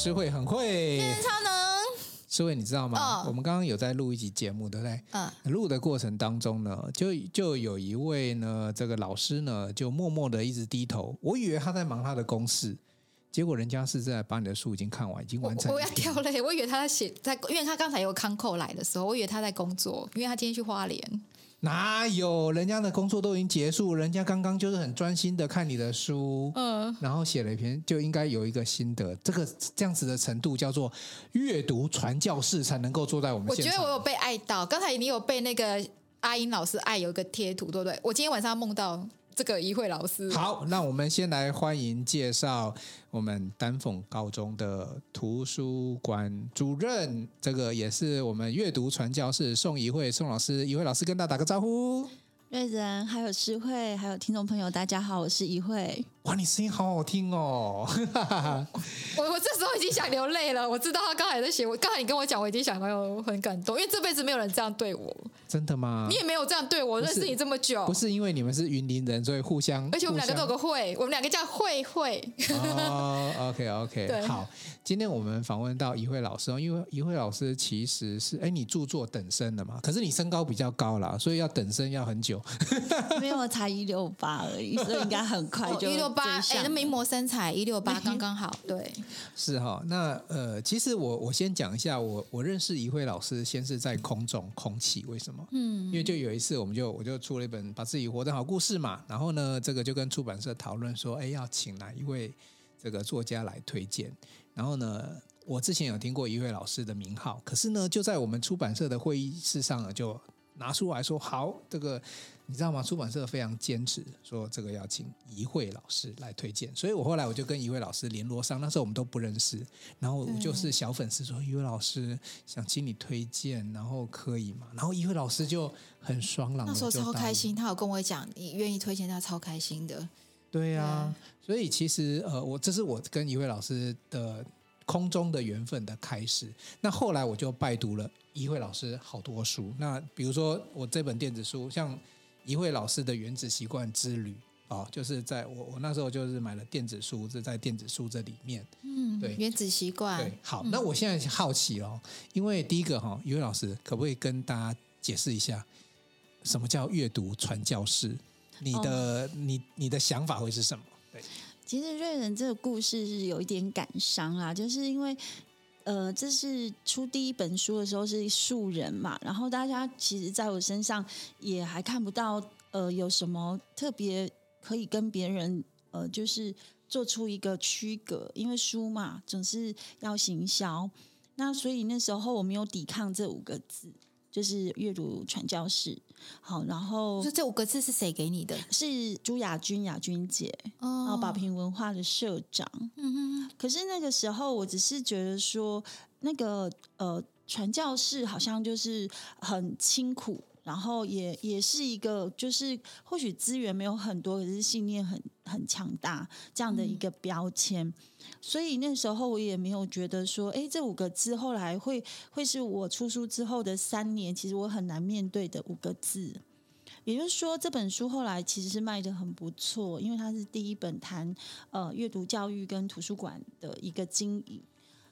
诗慧很会，超能。诗慧，你知道吗？哦、我们刚刚有在录一集节目，对不对？嗯。录的过程当中呢，就就有一位呢，这个老师呢，就默默的一直低头。我以为他在忙他的公事，结果人家是在把你的书已经看完，已经完成。我，我要掉泪，我以为他在写，在，因为他刚才有康扣来的时候，我以为他在工作，因为他今天去花莲。哪有人家的工作都已经结束，人家刚刚就是很专心的看你的书，嗯，然后写了一篇，就应该有一个心得。这个这样子的程度叫做阅读传教士才能够坐在我们。我觉得我有被爱到，刚才你有被那个阿英老师爱，有一个贴图，对不对？我今天晚上梦到。这个怡慧老师，好，那我们先来欢迎介绍我们丹凤高中的图书馆主任，这个也是我们阅读传教士宋怡慧宋老师，怡慧老师跟大家打个招呼。瑞仁，还有诗慧，还有听众朋友，大家好，我是怡慧。哇，你声音好好听哦！我我这时候已经想流泪了。我知道他刚才在写，我刚才你跟我讲，我已经想到很感动，因为这辈子没有人这样对我。真的吗？你也没有这样对我，认识你这么久，不是因为你们是云林人，所以互相。而且我们两个都有个会，我们两个叫慧慧。哦，OK OK，对好。今天我们访问到怡慧老师哦，因为怡慧老师其实是哎，你著作等身的嘛，可是你身高比较高啦，所以要等身要很久。没有，才一六八而已，所以应该很快就一六八。哎，那名模身材一六八刚刚好，对。是哈，那呃，其实我我先讲一下，我我认识一慧老师，先是在空中空气，为什么？嗯，因为就有一次，我们就我就出了一本把自己活得好故事嘛，然后呢，这个就跟出版社讨论说，哎，要请哪一位这个作家来推荐。然后呢，我之前有听过一位老师的名号，可是呢，就在我们出版社的会议室上呢，就拿出来说，好，这个你知道吗？出版社非常坚持说这个要请一慧老师来推荐，所以我后来我就跟一慧老师联络上，那时候我们都不认识，然后我就是小粉丝说，一慧老师想请你推荐，然后可以吗？然后一慧老师就很爽朗，那时候超开心，他有跟我讲，你愿意推荐他，超开心的。对呀、啊，所以其实呃，我这是我跟一慧老师的空中的缘分的开始。那后来我就拜读了一慧老师好多书。那比如说我这本电子书，像怡慧老师的《原子习惯之旅》啊、哦，就是在我我那时候就是买了电子书，是在电子书这里面。嗯，对，《原子习惯》。对，好，那我现在好奇哦，因为第一个哈，一位老师可不可以跟大家解释一下，什么叫阅读传教士？你的、oh. 你你的想法会是什么？对，其实瑞仁这个故事是有一点感伤啊，就是因为呃，这是出第一本书的时候是素人嘛，然后大家其实在我身上也还看不到呃有什么特别可以跟别人呃就是做出一个区隔，因为书嘛总是要行销，那所以那时候我没有抵抗这五个字。就是阅读传教士，好，然后这五个字是谁给你的？是朱雅君，雅君姐，哦，然后宝瓶文化的社长。嗯哼。可是那个时候，我只是觉得说，那个呃，传教士好像就是很清苦。然后也也是一个，就是或许资源没有很多，可是信念很很强大这样的一个标签。嗯、所以那时候我也没有觉得说，哎，这五个字后来会会是我出书之后的三年，其实我很难面对的五个字。也就是说，这本书后来其实是卖的很不错，因为它是第一本谈呃阅读教育跟图书馆的一个经营。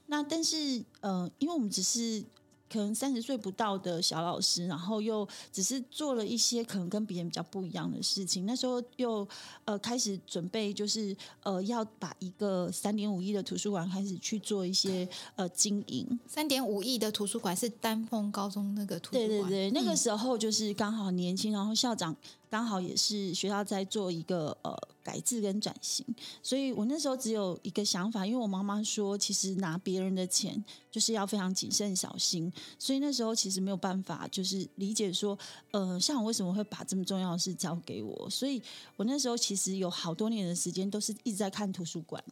那但是呃，因为我们只是。可能三十岁不到的小老师，然后又只是做了一些可能跟别人比较不一样的事情。那时候又呃开始准备，就是呃要把一个三点五亿的图书馆开始去做一些呃经营。三点五亿的图书馆是丹凤高中那个图书馆。对对对，那个时候就是刚好年轻，然后校长刚好也是学校在做一个呃改制跟转型，所以我那时候只有一个想法，因为我妈妈说，其实拿别人的钱就是要非常谨慎小心，所以那时候其实没有办法就是理解说，呃，像我为什么会把这么重要的事交给我，所以我那时候其实有好多年的时间都是一直在看图书馆。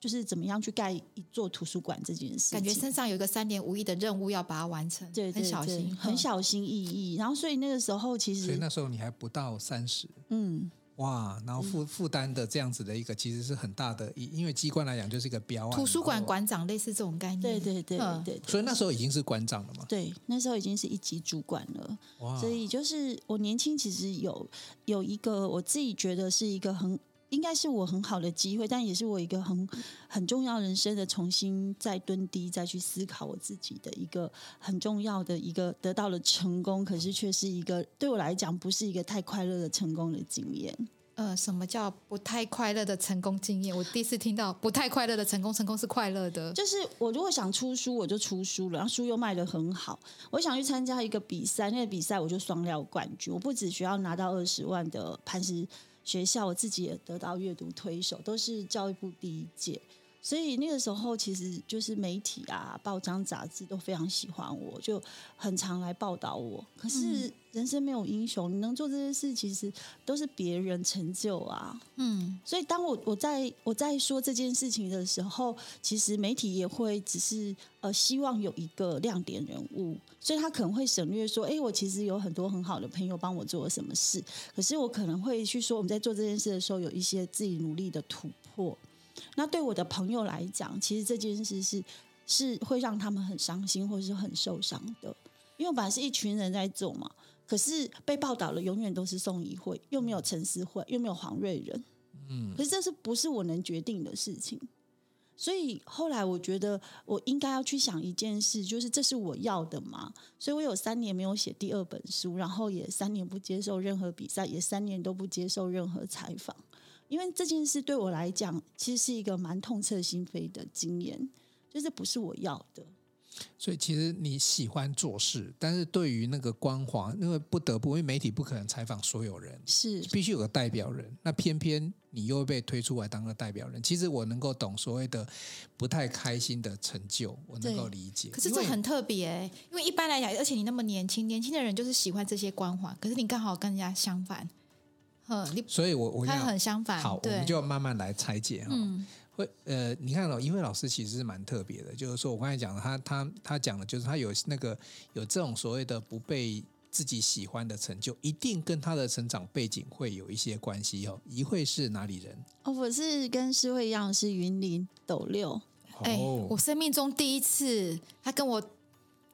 就是怎么样去盖一座图书馆这件事，感觉身上有一个三点五亿的任务要把它完成，对，对，对，很小心，很小心翼翼。然后，所以那个时候其实，所以那时候你还不到三十，嗯，哇，然后负负担的这样子的一个其实是很大的，因为机关来讲就是一个标案。图书馆馆长类似这种概念，对对对对，对，对。所以那时候已经是馆长了嘛？对，那时候已经是一级主管了。哇，所以就是我年轻，其实有有一个我自己觉得是一个很。应该是我很好的机会，但也是我一个很很重要人生的重新再蹲低，再去思考我自己的一个很重要的一个得到了成功，可是却是一个对我来讲不是一个太快乐的成功的经验。呃，什么叫不太快乐的成功经验？我第一次听到不太快乐的成功，成功是快乐的。就是我如果想出书，我就出书了，然后书又卖得很好。我想去参加一个比赛，那个比赛我就双料冠军。我不只需要拿到二十万的磐石。学校我自己也得到阅读推手，都是教育部第一届，所以那个时候其实就是媒体啊、报章杂志都非常喜欢我，就很常来报道我。可是人生没有英雄，你能做这些事，其实都是别人成就啊。嗯，所以当我我在我在说这件事情的时候，其实媒体也会只是呃希望有一个亮点人物。所以他可能会省略说：“哎，我其实有很多很好的朋友帮我做了什么事。”可是我可能会去说，我们在做这件事的时候，有一些自己努力的突破。那对我的朋友来讲，其实这件事是是会让他们很伤心，或者是很受伤的。因为本来是一群人在做嘛，可是被报道了，永远都是宋怡慧，又没有陈思慧，又没有黄瑞仁。嗯，可是这是不是我能决定的事情？所以后来我觉得我应该要去想一件事，就是这是我要的吗？所以我有三年没有写第二本书，然后也三年不接受任何比赛，也三年都不接受任何采访，因为这件事对我来讲其实是一个蛮痛彻心扉的经验，就是不是我要的。所以其实你喜欢做事，但是对于那个光环，因为不得不，因为媒体不可能采访所有人，是必须有个代表人。那偏偏你又被推出来当个代表人，其实我能够懂所谓的不太开心的成就，我能够理解。可是这很特别，因为一般来讲，而且你那么年轻，年轻的人就是喜欢这些光环，可是你刚好跟人家相反，你所以我我他很相反。好，我们就慢慢来拆解哈。嗯会呃，你看哦，怡慧老师其实是蛮特别的，就是说我刚才讲的，他他他讲的，就是他有那个有这种所谓的不被自己喜欢的成就，一定跟他的成长背景会有一些关系哦。一慧是哪里人？哦，我是跟诗慧一样是云林斗六。哎、哦，我生命中第一次，他跟我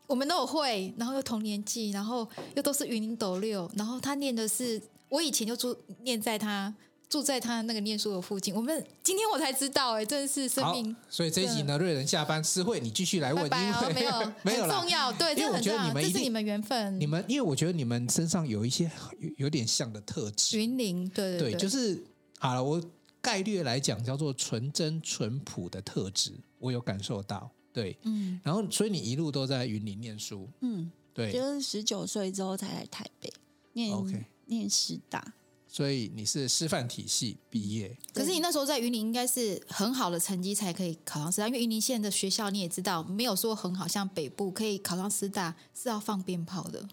我们都有会，然后又同年纪，然后又都是云林斗六，然后他念的是我以前就住念在他。住在他那个念书的附近，我们今天我才知道，哎，真的是生命。所以这一集呢，瑞仁下班，私会你继续来问，拜拜哦、因为 没有没有重要，对，因为我觉得你们这是你们缘分，你们因为我觉得你们身上有一些有，有点像的特质，云林，对对对，对，就是好了，我概略来讲叫做纯真淳朴的特质，我有感受到，对，嗯，然后所以你一路都在云林念书，嗯，对，就是十九岁之后才来台北念，OK，念师大。所以你是师范体系毕业，可是你那时候在云林应该是很好的成绩才可以考上师大，因为云林县的学校你也知道，没有说很好，像北部可以考上师大是要放鞭炮的。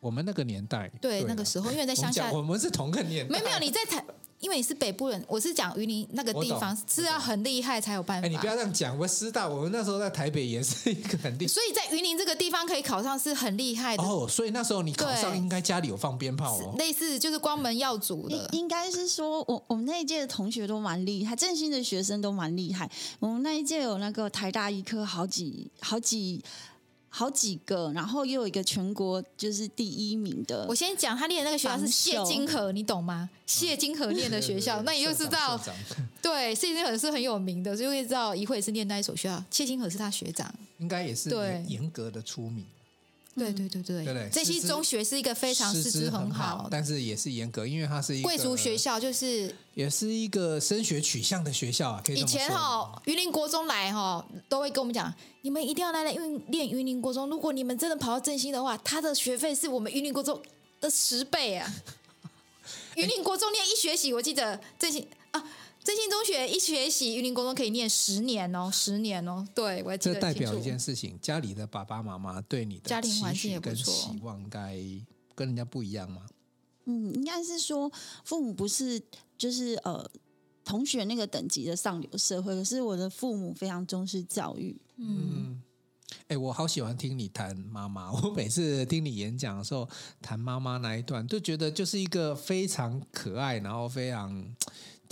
我们那个年代，对，对那个时候，因为在乡下，我们是同个年代，没有没有你在台。因为你是北部人，我是讲云林那个地方是要很厉害才有办法。哎，你不要这样讲，我师大，我们那时候在台北也是一个很厉害。所以在云林这个地方可以考上是很厉害的哦。所以那时候你考上应该家里有放鞭炮哦，类似就是光门耀祖的。应该是说我我们那一届的同学都蛮厉害，正兴的学生都蛮厉害。我们那一届有那个台大医科好几好几。好几个，然后又有一个全国就是第一名的。我先讲，他念的那个学校是谢金河，你懂吗？谢金河念的学校，嗯、对对对，那你就知道，对，谢金河是很有名的，所以会知道一会是念那一所学校。谢金河是他学长，应该也是严格的出名。对对对对，对对，这些中学是一个非常师资很好，但是也是严格，因为它是一个贵族学校，就是也是一个升学取向的学校啊。以前哈，云林国中来哈，都会跟我们讲，你们一定要来来云念云林国中。如果你们真的跑到振兴的话，他的学费是我们云林国中的十倍啊。云林国中念一学期，我记得振兴啊。振兴中学一学习，云林国中可以念十年哦，十年哦。对，我还记得。这代表一件事情，家里的爸爸妈妈对你的家庭环境也不错，跟期望该跟人家不一样吗？嗯，应该是说父母不是就是呃同学那个等级的上流社会，可是我的父母非常重视教育。嗯，哎、欸，我好喜欢听你谈妈妈，我每次听你演讲的时候谈妈妈那一段，都觉得就是一个非常可爱，然后非常。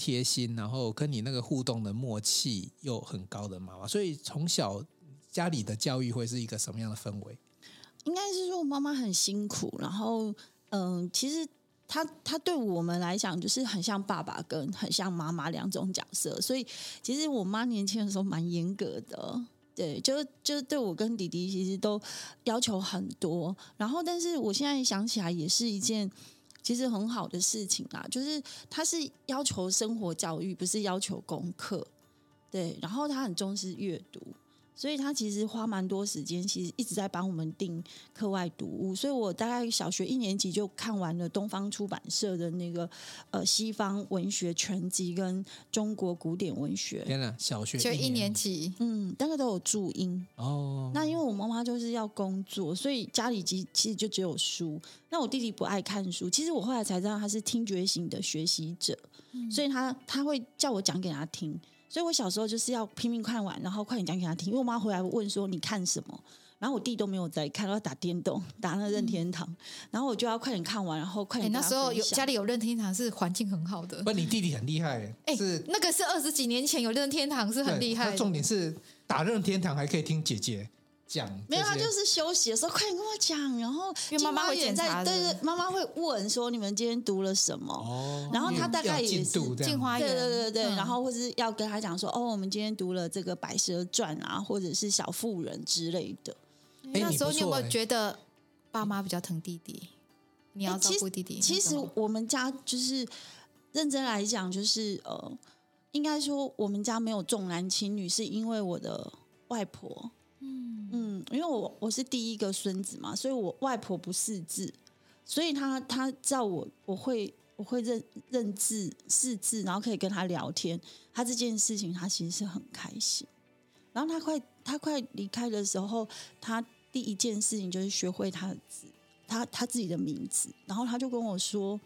贴心，然后跟你那个互动的默契又很高的妈妈，所以从小家里的教育会是一个什么样的氛围？应该是说妈妈很辛苦，然后嗯，其实她她对我们来讲就是很像爸爸跟很像妈妈两种角色，所以其实我妈年轻的时候蛮严格的，对，就是就是对我跟弟弟其实都要求很多，然后但是我现在想起来也是一件。其实很好的事情啦，就是他是要求生活教育，不是要求功课，对。然后他很重视阅读。所以他其实花蛮多时间，其实一直在帮我们订课外读物。所以我大概小学一年级就看完了东方出版社的那个呃西方文学全集跟中国古典文学。天哪，小学就一年级，嗯，大概都有注音哦。那因为我妈妈就是要工作，所以家里其其实就只有书。那我弟弟不爱看书，其实我后来才知道他是听觉型的学习者，嗯、所以他他会叫我讲给他听。所以我小时候就是要拼命看完，然后快点讲给他听。因为我妈回来问说，你看什么，然后我弟都没有在看，要打电动，打那任天堂，嗯、然后我就要快点看完，然后快点。那时候有家里有任天堂是环境很好的。不，你弟弟很厉害，哎，是那个是二十几年前有任天堂是很厉害。重点是打任天堂还可以听姐姐。讲没有，他就是休息的时候，快点跟我讲。然后因为妈妈会检查，对对，妈妈会问说你们今天读了什么。哦，然后他大概也是镜花缘，对对对对。然后或是要跟他讲说，哦，我们今天读了这个《白蛇传》啊，或者是《小妇人》之类的。那时候你有没有觉得爸妈比较疼弟弟？你要照顾弟弟？其实我们家就是认真来讲，就是呃，应该说我们家没有重男轻女，是因为我的外婆。嗯，因为我我是第一个孙子嘛，所以我外婆不识字，所以他他知道我我会我会认认字识字，然后可以跟他聊天，他这件事情他其实是很开心。然后他快他快离开的时候，他第一件事情就是学会他的字，他他自己的名字，然后他就跟我说，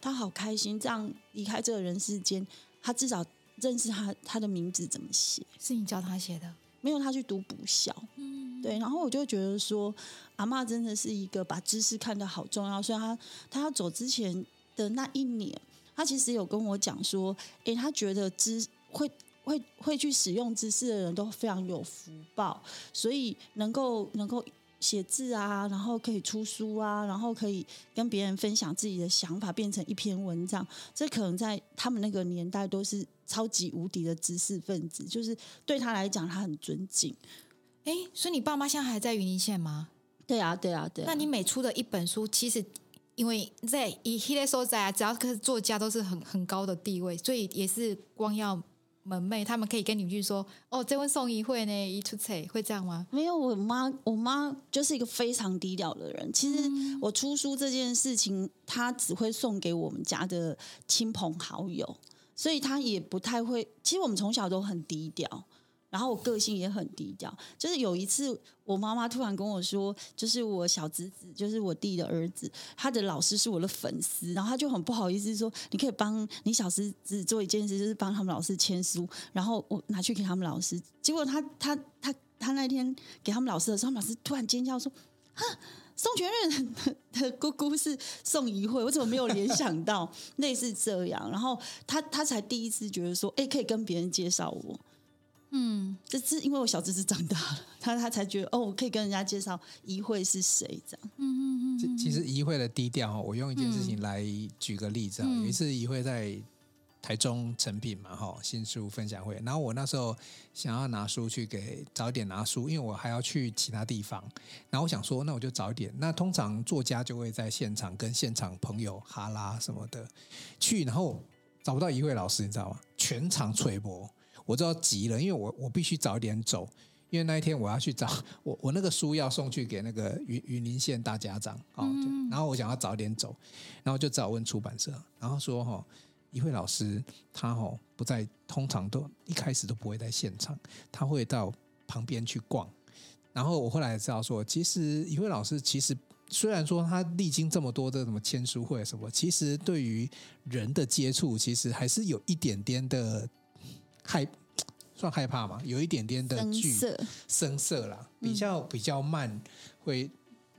他好开心这样离开这个人世间，他至少认识他他的名字怎么写，是你教他写的。没有他去读补校，嗯，对，然后我就觉得说，阿嬷真的是一个把知识看得好重要。所以他他要走之前的那一年，他其实有跟我讲说，诶，他觉得知会会会去使用知识的人都非常有福报，所以能够能够。写字啊，然后可以出书啊，然后可以跟别人分享自己的想法，变成一篇文章。这可能在他们那个年代都是超级无敌的知识分子，就是对他来讲，他很尊敬。哎，所以你爸妈现在还在云林县吗？对啊，对啊，对啊。那你每出的一本书，其实因为在以迄个所在啊，只要是作家都是很很高的地位，所以也是光耀。门楣，他们可以跟你去说哦，这问送一会呢，一出彩会这样吗？没有，我妈，我妈就是一个非常低调的人。其实我出书这件事情，她只会送给我们家的亲朋好友，所以他也不太会。其实我们从小都很低调。然后我个性也很低调，就是有一次我妈妈突然跟我说，就是我小侄子，就是我弟的儿子，他的老师是我的粉丝，然后他就很不好意思说，你可以帮你小侄子做一件事，就是帮他们老师签书，然后我拿去给他们老师。结果他他他他那天给他们老师的时候，他们老师突然尖叫说：“哈，宋全任的姑姑是宋怡慧，我怎么没有联想到 类似这样？”然后他他才第一次觉得说：“哎，可以跟别人介绍我。”嗯，这是因为我小侄子长大了，他他才觉得哦，我可以跟人家介绍怡慧是谁这样。嗯嗯嗯。其实怡慧的低调，我用一件事情来举个例子啊。嗯、有一次怡慧在台中成品嘛，哈，新书分享会，然后我那时候想要拿书去给早一点拿书，因为我还要去其他地方。然后我想说，那我就早一点。那通常作家就会在现场跟现场朋友哈拉什么的去，然后找不到一位老师，你知道吗？全场吹波。我就要急了，因为我我必须早一点走，因为那一天我要去找 我，我那个书要送去给那个云云林县大家长，哦，然后我想要早点走，然后就找问出版社，然后说哈，怡慧老师他哦不在，通常都一开始都不会在现场，他会到旁边去逛，然后我后来知道说，其实一慧老师其实虽然说他历经这么多的什么签书会什么，其实对于人的接触，其实还是有一点点的害。算害怕嘛？有一点点的惧色，生涩啦，比较比较慢，会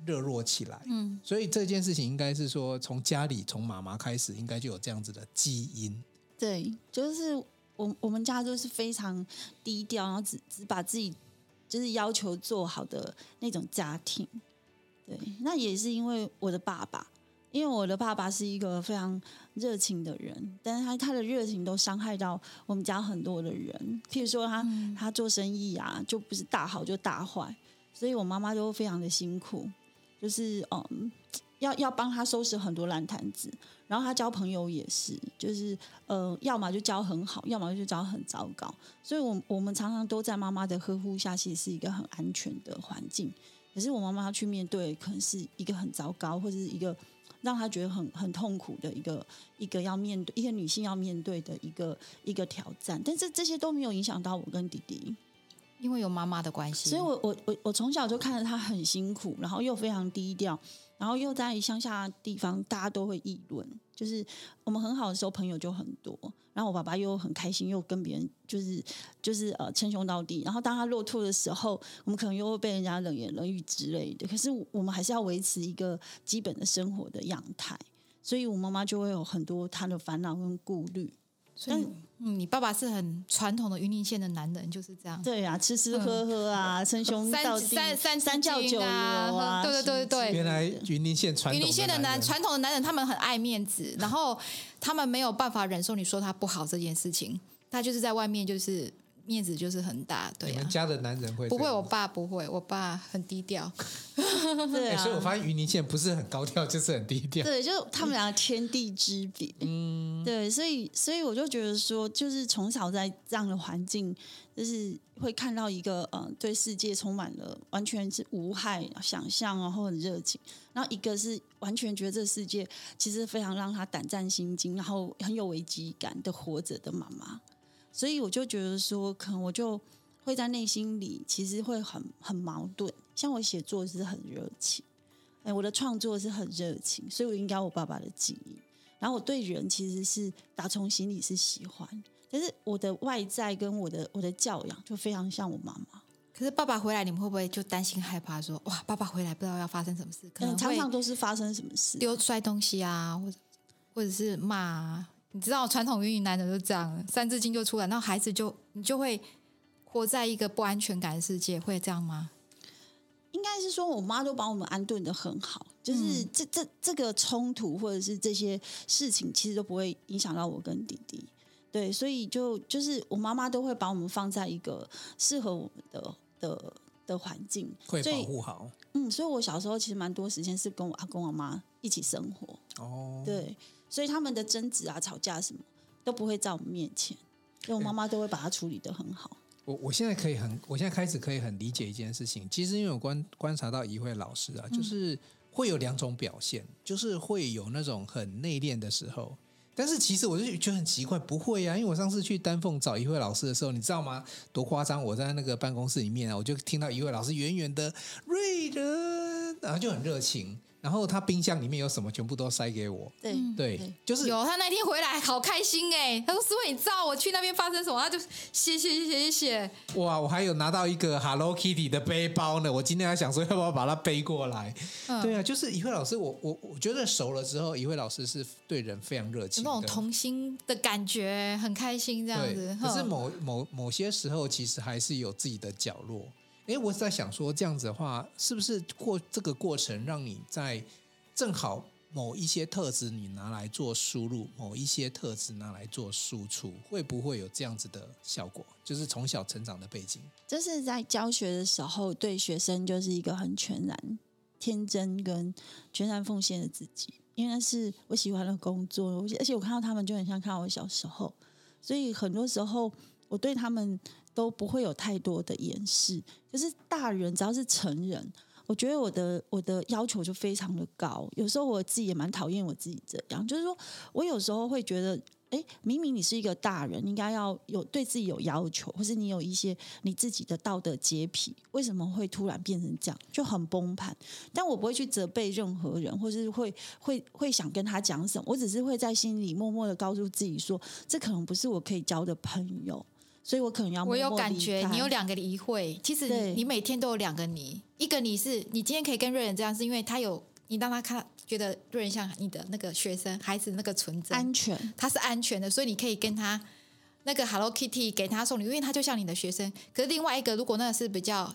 热络起来。嗯，所以这件事情应该是说，从家里从妈妈开始，应该就有这样子的基因。对，就是我我们家就是非常低调，然后只只把自己就是要求做好的那种家庭。对，那也是因为我的爸爸。因为我的爸爸是一个非常热情的人，但是他他的热情都伤害到我们家很多的人。譬如说他，他、嗯、他做生意啊，就不是大好就大坏，所以我妈妈都非常的辛苦，就是嗯，要要帮他收拾很多烂摊子。然后他交朋友也是，就是呃，要么就交很好，要么就交很糟糕。所以我我们常常都在妈妈的呵护下，其实是一个很安全的环境。可是我妈妈去面对，可能是一个很糟糕，或者是一个。让他觉得很很痛苦的一个一个要面对一个女性要面对的一个一个挑战，但是这些都没有影响到我跟弟弟，因为有妈妈的关系，所以我我我我从小就看着他很辛苦，然后又非常低调。然后又在乡下地方，大家都会议论。就是我们很好的时候，朋友就很多。然后我爸爸又很开心，又跟别人就是就是呃称兄道弟。然后当他落拓的时候，我们可能又会被人家冷言冷语之类的。可是我们还是要维持一个基本的生活的样态。所以我妈妈就会有很多她的烦恼跟顾虑。所以，嗯，你爸爸是很传统的云林县的男人，就是这样。对啊，吃吃喝喝啊，称兄道弟，三三三教九流啊。对对对对，原来云林县传统云林县的男传统的男人，他们很爱面子，然后他们没有办法忍受你说他不好这件事情，他就是在外面就是。面子就是很大，对、啊。你们家的男人会？不会，我爸不会，我爸很低调。对、啊欸，所以我发现云林县不是很高调，就是很低调。对，就他们俩天地之别。嗯，对，所以，所以我就觉得说，就是从小在这样的环境，就是会看到一个呃，对世界充满了完全是无害想象，然后很热情。然后一个是完全觉得这个世界其实非常让他胆战心惊，然后很有危机感的活着的妈妈。所以我就觉得说，可能我就会在内心里，其实会很很矛盾。像我写作是很热情，哎，我的创作是很热情，所以我应该我爸爸的记忆。然后我对人其实是打从心里是喜欢，但是我的外在跟我的我的教养就非常像我妈妈。可是爸爸回来，你们会不会就担心害怕说，哇，爸爸回来不知道要发生什么事？可能常常都是发生什么事，丢摔东西啊，或者或者是骂啊。你知道传统云林男人就这样，三字经就出来，那孩子就你就会活在一个不安全感的世界，会这样吗？应该是说，我妈都把我们安顿的很好，就是这这这个冲突或者是这些事情，其实都不会影响到我跟弟弟。对，所以就就是我妈妈都会把我们放在一个适合我们的的的环境，会保护好。嗯，所以我小时候其实蛮多时间是跟我阿公阿妈一起生活。哦，对。所以他们的争执啊、吵架什么都不会在我们面前，所以我妈妈都会把它处理得很好。我我现在可以很，我现在开始可以很理解一件事情。其实因为我观观察到一慧老师啊，就是会有两种表现，就是会有那种很内敛的时候。但是其实我就觉得很奇怪，不会啊，因为我上次去丹凤找怡慧老师的时候，你知道吗？多夸张！我在那个办公室里面啊，我就听到怡慧老师远远的瑞仁，然后就很热情。然后他冰箱里面有什么，全部都塞给我。对对，就是有他那天回来好开心哎，他说：“师傅，你知道我去那边发生什么？”他就谢谢谢谢谢。哇，我还有拿到一个 Hello Kitty 的背包呢。我今天还想说要不要把它背过来。嗯、对啊，就是一慧老师，我我我觉得熟了之后，一慧老师是对人非常热情，那种童心的感觉，很开心这样子。可是某某某些时候，其实还是有自己的角落。哎，我在想说，这样子的话，是不是过这个过程，让你在正好某一些特质你拿来做输入，某一些特质拿来做输出，会不会有这样子的效果？就是从小成长的背景，这是在教学的时候，对学生就是一个很全然、天真跟全然奉献的自己，因为是我喜欢的工作，而且我看到他们就很像看到我小时候，所以很多时候我对他们都不会有太多的掩饰。就是大人只要是成人，我觉得我的我的要求就非常的高。有时候我自己也蛮讨厌我自己这样，就是说我有时候会觉得。哎，明明你是一个大人，应该要有对自己有要求，或是你有一些你自己的道德洁癖，为什么会突然变成这样，就很崩盘？但我不会去责备任何人，或是会会会想跟他讲什么，我只是会在心里默默的告诉自己说，这可能不是我可以交的朋友，所以我可能要默默。我有感觉，你有两个疑会，其实你，你每天都有两个你，一个你是你今天可以跟瑞仁这样，是因为他有你让他看。觉得瑞仁像你的那个学生孩子那个纯真安全，他是安全的，所以你可以跟他那个 Hello Kitty 给他送礼，因为他就像你的学生。可是另外一个，如果那个是比较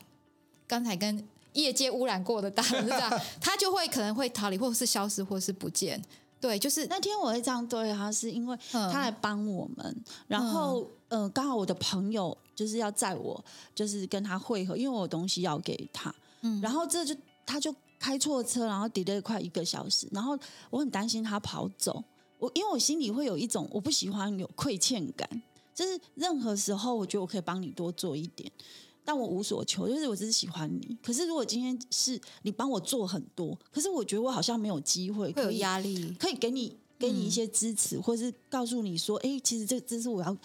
刚才跟业界污染过的大人，是这样，他就会可能会逃离，或是消失，或是不见。对，就是那天我会这样对他，是因为他来帮我们，嗯、然后呃，刚好我的朋友就是要载我，就是跟他会合，因为我有东西要给他，嗯，然后这就他就。开错车，然后 delay 快一个小时，然后我很担心他跑走。我因为我心里会有一种我不喜欢有亏欠感，就是任何时候我觉得我可以帮你多做一点，但我无所求，就是我只是喜欢你。可是如果今天是你帮我做很多，可是我觉得我好像没有机会，会有压力，可以给你给你一些支持，嗯、或是告诉你说，哎，其实这这是我要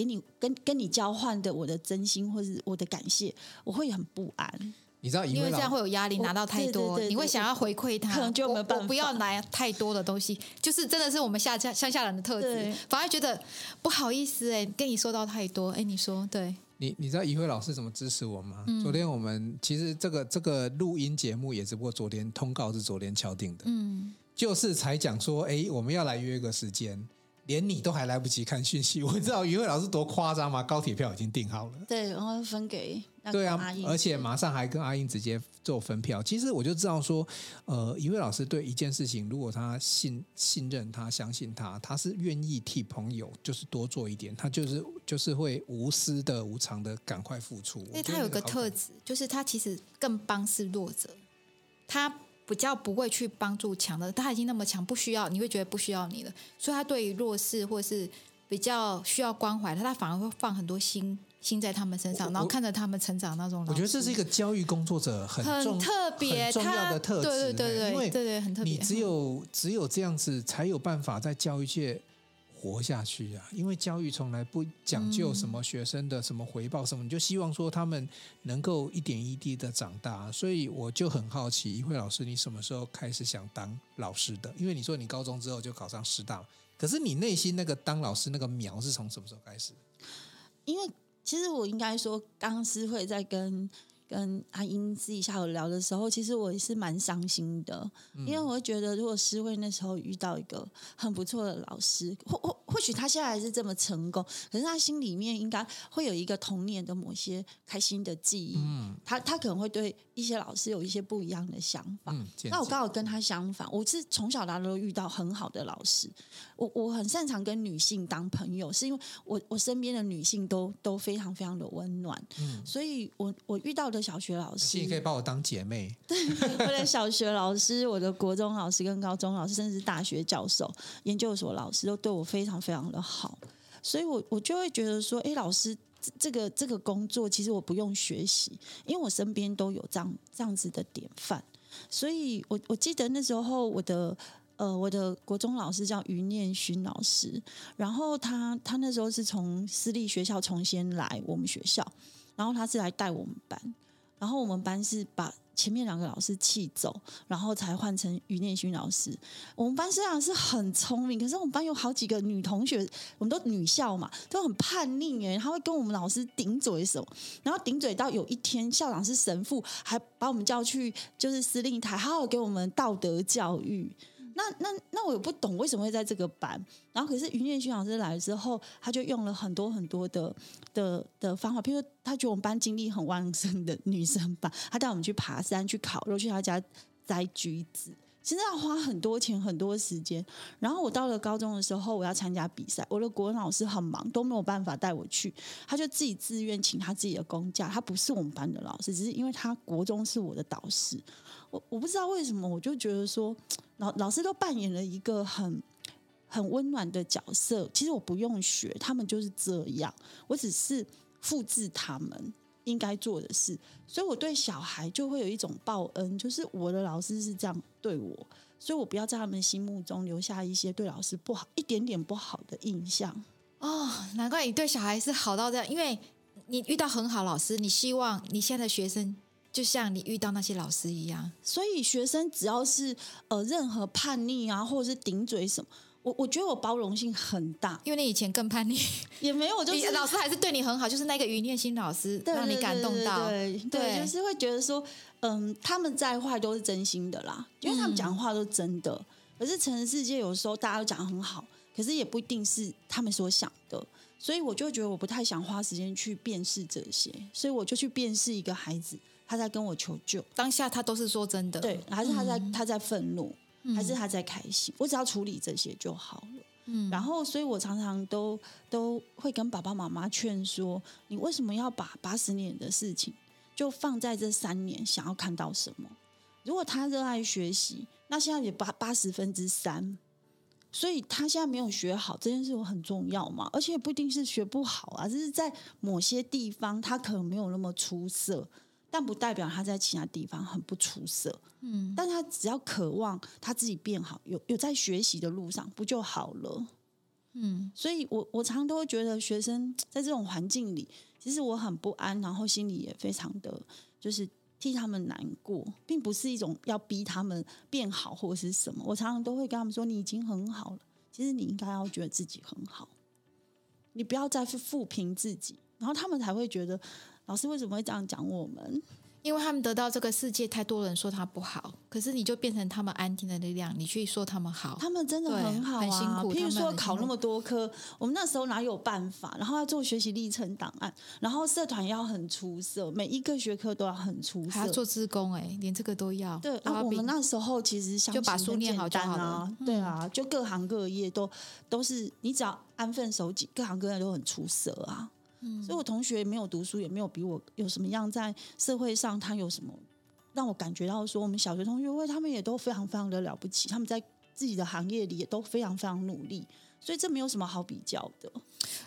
给你跟跟你交换的我的真心，或是我的感谢，我会很不安。你知道，因为这样会有压力，拿到太多，对对对对，你会想要回馈他，可能就没办法。我不要拿太多的东西，就是真的是我们下乡乡下人的特质，反而觉得不好意思哎，跟你说到太多哎，你说对？你你知道怡慧老师怎么支持我吗？嗯、昨天我们其实这个这个录音节目也只不过昨天通告是昨天敲定的，嗯，就是才讲说哎，我们要来约个时间。连你都还来不及看讯息，我知道于慧老师多夸张吗？高铁票已经订好了，对，然后分给对啊，而且马上还跟阿英直接做分票。其实我就知道说，呃，于慧老师对一件事情，如果他信信任他，相信他，他是愿意替朋友就是多做一点，他就是就是会无私的、无偿的赶快付出。因为他有个特质，就是他其实更帮是弱者，他。比较不会去帮助强的，他已经那么强，不需要，你会觉得不需要你了。所以他对于弱势或是比较需要关怀他，他反而会放很多心心在他们身上，然后看着他们成长那种。我觉得这是一个教育工作者很很特别很重要的特质，对对对对，对对很特别。你只有只有这样子，才有办法在教育界。活下去啊！因为教育从来不讲究什么学生的什么回报什么，嗯、你就希望说他们能够一点一滴的长大。所以我就很好奇，一慧老师，你什么时候开始想当老师的？因为你说你高中之后就考上师大，可是你内心那个当老师那个苗是从什么时候开始？因为其实我应该说，刚师会在跟。跟阿英私底下有聊的时候，其实我也是蛮伤心的，嗯、因为我会觉得，如果诗慧那时候遇到一个很不错的老师，或或或许他现在还是这么成功，可是他心里面应该会有一个童年的某些开心的记忆。嗯，他他可能会对一些老师有一些不一样的想法。嗯、那我刚好跟他相反，我是从小到大都遇到很好的老师。我我很擅长跟女性当朋友，是因为我我身边的女性都都非常非常的温暖。嗯，所以我我遇到的。小学老师，你可以把我当姐妹。对，我的小学老师、我的国中老师跟高中老师，甚至大学教授、研究所老师，都对我非常非常的好。所以我我就会觉得说，哎，老师这个这个工作，其实我不用学习，因为我身边都有这样这样子的典范。所以我我记得那时候我的呃我的国中老师叫余念勋老师，然后他他那时候是从私立学校重新来我们学校，然后他是来带我们班。然后我们班是把前面两个老师气走，然后才换成余念勋老师。我们班虽然是很聪明，可是我们班有好几个女同学，我们都女校嘛，都很叛逆耶，她会跟我们老师顶嘴什么，然后顶嘴到有一天校长是神父，还把我们叫去就是司令台，好好给我们道德教育。那那那我也不懂为什么会在这个班，然后可是余念勋老师来了之后，他就用了很多很多的的的方法，譬如说他觉得我们班精力很旺盛的女生班，他带我们去爬山、去烤肉、去他家摘橘子，其实要花很多钱、很多时间。然后我到了高中的时候，我要参加比赛，我的国文老师很忙，都没有办法带我去，他就自己自愿请他自己的公假，他不是我们班的老师，只是因为他国中是我的导师。我我不知道为什么，我就觉得说，老老师都扮演了一个很很温暖的角色。其实我不用学，他们就是这样。我只是复制他们应该做的事，所以我对小孩就会有一种报恩，就是我的老师是这样对我，所以我不要在他们心目中留下一些对老师不好、一点点不好的印象。哦，难怪你对小孩是好到这样，因为你遇到很好老师，你希望你现在的学生就像你遇到那些老师一样，所以学生只要是呃任何叛逆啊，或者是顶嘴什么。我我觉得我包容性很大，因为你以前更叛逆，也没有，就是老师还是对你很好，就是那个余念心老师让你感动到，对，对，对，对，对，就是会觉得说，嗯，他们再坏都是真心的啦，因为他们讲话都是真的。嗯、可是成人世界有时候大家都讲得很好，可是也不一定是他们所想的，所以我就觉得我不太想花时间去辨识这些，所以我就去辨识一个孩子，他在跟我求救，当下他都是说真的，对，还是他在、嗯、他在愤怒。还是他在开心，我只要处理这些就好了。嗯，然后，所以我常常都都会跟爸爸妈妈劝说：你为什么要把八十年的事情就放在这三年？想要看到什么？如果他热爱学习，那现在也八八十分之三，所以他现在没有学好这件事，我很重要嘛。而且也不一定是学不好啊，就是在某些地方他可能没有那么出色。但不代表他在其他地方很不出色，嗯，但他只要渴望他自己变好，有有在学习的路上，不就好了？嗯，所以我我常常都会觉得学生在这种环境里，其实我很不安，然后心里也非常的就是替他们难过，并不是一种要逼他们变好或是什么。我常常都会跟他们说：“你已经很好了，其实你应该要觉得自己很好，你不要再去负评自己，然后他们才会觉得。”老师为什么会这样讲我们？因为他们得到这个世界太多人说他不好，可是你就变成他们安定的力量，你去说他们好，他们真的很好啊。很辛苦，譬如说考那么多科，我们那时候哪有办法？然后要做学习历程档案，然后社团要很出色，每一个学科都要很出色，还要做志工哎，连这个都要。对啊，我们那时候其实想就把书念好就好了。对啊，就各行各业都都是你只要安分守己，各行各业都很出色啊。嗯，所以我同学没有读书，也没有比我有什么样在社会上，他有什么让我感觉到说，我们小学同学会他们也都非常非常的了不起，他们在自己的行业里也都非常非常努力，所以这没有什么好比较的。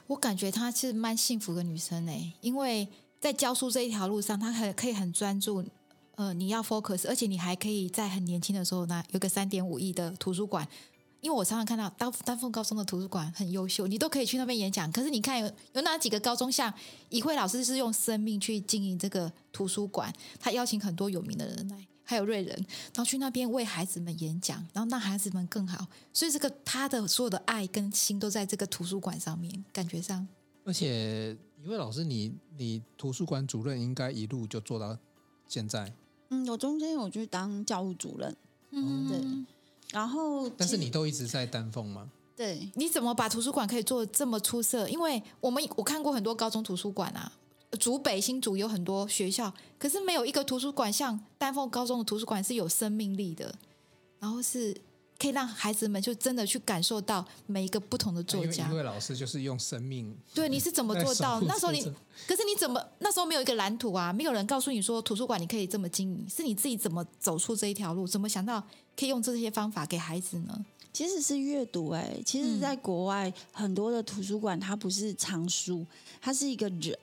我感觉她是蛮幸福的女生哎，因为在教书这一条路上，她很可以很专注，呃，你要 focus，而且你还可以在很年轻的时候呢，有个三点五亿的图书馆。因为我常常看到丹丹凤高中的图书馆很优秀，你都可以去那边演讲。可是你看有有哪几个高中像怡慧老师是用生命去经营这个图书馆？他邀请很多有名的人来，还有瑞人，然后去那边为孩子们演讲，然后让孩子们更好。所以这个他的所有的爱跟心都在这个图书馆上面，感觉上。而且怡慧老师你，你你图书馆主任应该一路就做到现在。嗯，我中间有去当教务主任。嗯，对。然后，但是你都一直在丹凤吗？对，你怎么把图书馆可以做得这么出色？因为我们我看过很多高中图书馆啊，竹北新竹有很多学校，可是没有一个图书馆像丹凤高中的图书馆是有生命力的，然后是可以让孩子们就真的去感受到每一个不同的作家。因为老师就是用生命，对，你是怎么做到？那时候你，可是你怎么那时候没有一个蓝图啊？没有人告诉你说图书馆你可以这么经营，是你自己怎么走出这一条路？怎么想到？可以用这些方法给孩子呢？其实是阅读哎、欸，其实，在国外很多的图书馆，它不是藏书，它是一个人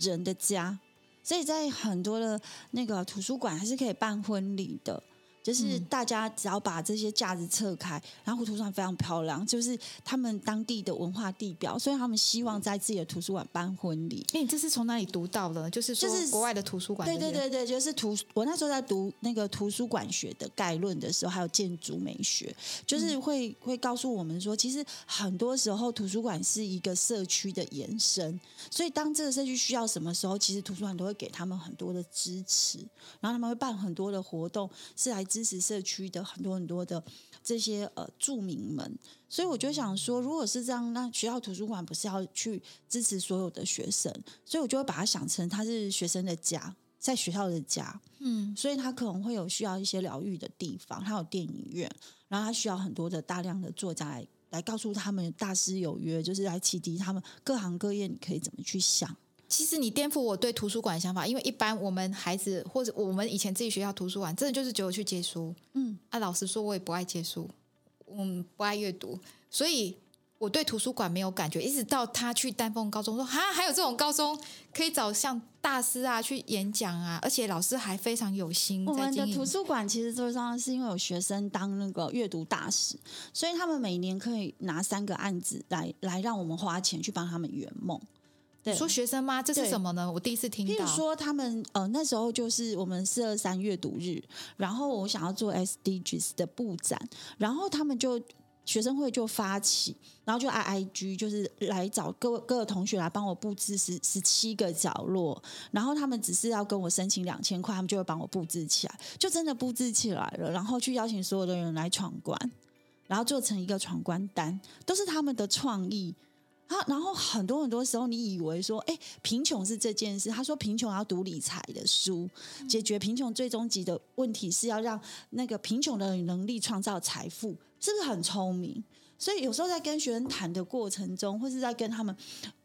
人的家，所以在很多的那个图书馆，还是可以办婚礼的。就是大家只要把这些架子撤开，然后图书馆非常漂亮，就是他们当地的文化地标，所以他们希望在自己的图书馆办婚礼。哎，你这是从哪里读到的？就是就是国外的图书馆。对对对对，就是图。我那时候在读那个图书馆学的概论的时候，还有建筑美学，就是会会告诉我们说，其实很多时候图书馆是一个社区的延伸，所以当这个社区需要什么时候，其实图书馆都会给他们很多的支持，然后他们会办很多的活动，是来。支持社区的很多很多的这些呃住民们，所以我就想说，如果是这样，那学校图书馆不是要去支持所有的学生？所以我就会把它想成它是学生的家，在学校的家，嗯，所以他可能会有需要一些疗愈的地方，他有电影院，然后他需要很多的大量的作家来来告诉他们大师有约，就是来启迪他们各行各业，你可以怎么去想。其实你颠覆我对图书馆的想法，因为一般我们孩子或者我们以前自己学校图书馆，真的就是只有去借书。嗯，啊，老实说，我也不爱借书，嗯，不爱阅读，所以我对图书馆没有感觉，一直到他去丹凤高中说哈，还有这种高中可以找像大师啊去演讲啊，而且老师还非常有心。我们的图书馆其实最重要是因为有学生当那个阅读大使，所以他们每年可以拿三个案子来来让我们花钱去帮他们圆梦。对，说学生吗？这是什么呢？我第一次听到。譬如说他们呃那时候就是我们四二三阅读日，然后我想要做 SDGs 的布展，然后他们就。学生会就发起，然后就 I I G 就是来找各各个同学来帮我布置十十七个角落，然后他们只是要跟我申请两千块，他们就会帮我布置起来，就真的布置起来了，然后去邀请所有的人来闯关，然后做成一个闯关单，都是他们的创意。啊，然后很多很多时候，你以为说，哎，贫穷是这件事。他说，贫穷要读理财的书，解决贫穷最终极的问题是要让那个贫穷的能力创造财富，是不是很聪明？所以有时候在跟学生谈的过程中，或是在跟他们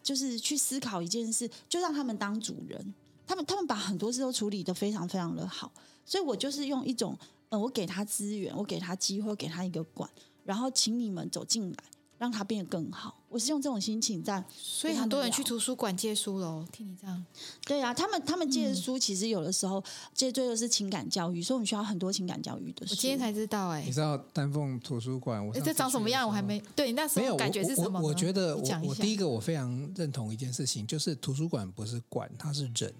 就是去思考一件事，就让他们当主人。他们他们把很多事都处理的非常非常的好。所以我就是用一种，呃，我给他资源，我给他机会，我给他一个管，然后请你们走进来。让他变得更好，我是用这种心情在。所以很多人去图书馆借书喽，听你这样。对啊，他们他们借的书其实有的时候借最多是情感教育，所以我们需要很多情感教育的书。我今天才知道哎、欸，你知道丹凤图书馆我这长什么样？我还没对你那时候感觉是什么？我，我，我觉得我我第一个我非常认同一件事情，就是图书馆不是馆，它是人。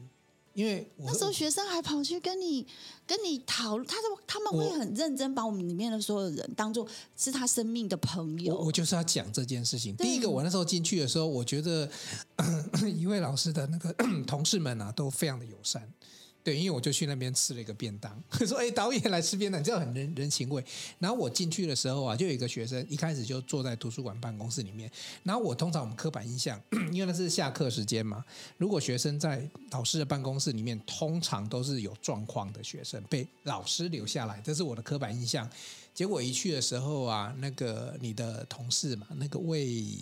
因为那时候学生还跑去跟你跟你讨论，他说他们会很认真把我们里面的所有人当做是他生命的朋友。我，我就是要讲这件事情。第一个，我那时候进去的时候，我觉得 一位老师的那个 同事们啊，都非常的友善。对，因为我就去那边吃了一个便当，说：“哎，导演来吃便当，这样很人人情味。”然后我进去的时候啊，就有一个学生一开始就坐在图书馆办公室里面。然后我通常我们刻板印象，因为那是下课时间嘛，如果学生在老师的办公室里面，通常都是有状况的学生被老师留下来，这是我的刻板印象。结果一去的时候啊，那个你的同事嘛，那个魏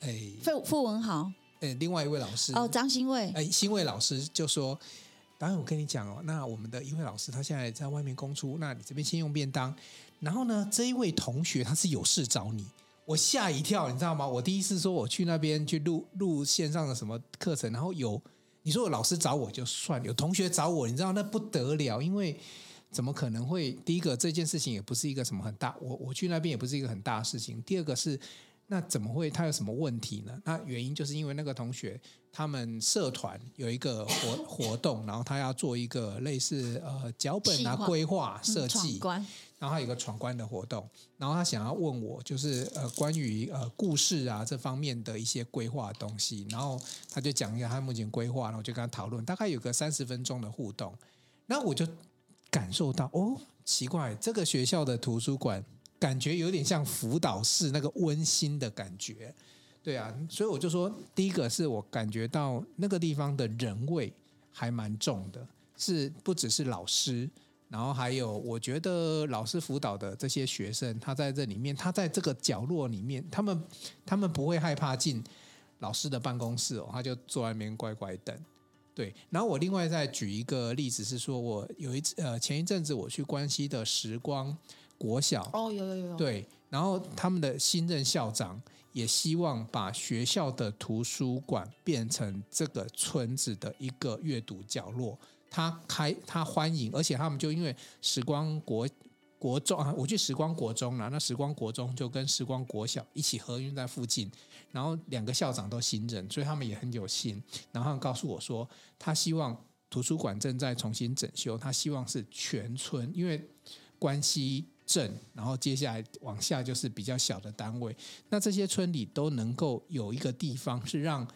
哎，傅傅文豪，哎，另外一位老师哦，张新卫，哎，新卫老师就说。当然，我跟你讲哦，那我们的一位老师他现在在外面公出，那你这边先用便当。然后呢，这一位同学他是有事找你，我吓一跳，你知道吗？我第一次说我去那边去录录线上的什么课程，然后有你说有老师找我就算，有同学找我，你知道那不得了，因为怎么可能会？第一个这件事情也不是一个什么很大，我我去那边也不是一个很大的事情。第二个是。那怎么会？他有什么问题呢？那原因就是因为那个同学他们社团有一个活活动，然后他要做一个类似呃脚本啊规划设计，然后还有一个闯关的活动，然后他想要问我就是呃关于呃故事啊这方面的一些规划东西，然后他就讲一下他目前规划，然后我就跟他讨论，大概有个三十分钟的互动，那我就感受到哦，奇怪，这个学校的图书馆。感觉有点像辅导室那个温馨的感觉，对啊，所以我就说，第一个是我感觉到那个地方的人味还蛮重的，是不只是老师，然后还有我觉得老师辅导的这些学生，他在这里面，他在这个角落里面，他们他们不会害怕进老师的办公室哦，他就坐在那边乖乖等，对。然后我另外再举一个例子是说，我有一次呃前一阵子我去关西的时光。国小哦，有有有对，然后他们的新任校长也希望把学校的图书馆变成这个村子的一个阅读角落。他开他欢迎，而且他们就因为时光国国中啊，我去时光国中了，那时光国中就跟时光国小一起合运在附近，然后两个校长都新任，所以他们也很有心。然后他们告诉我说，他希望图书馆正在重新整修，他希望是全村，因为关系。镇，然后接下来往下就是比较小的单位。那这些村里都能够有一个地方是让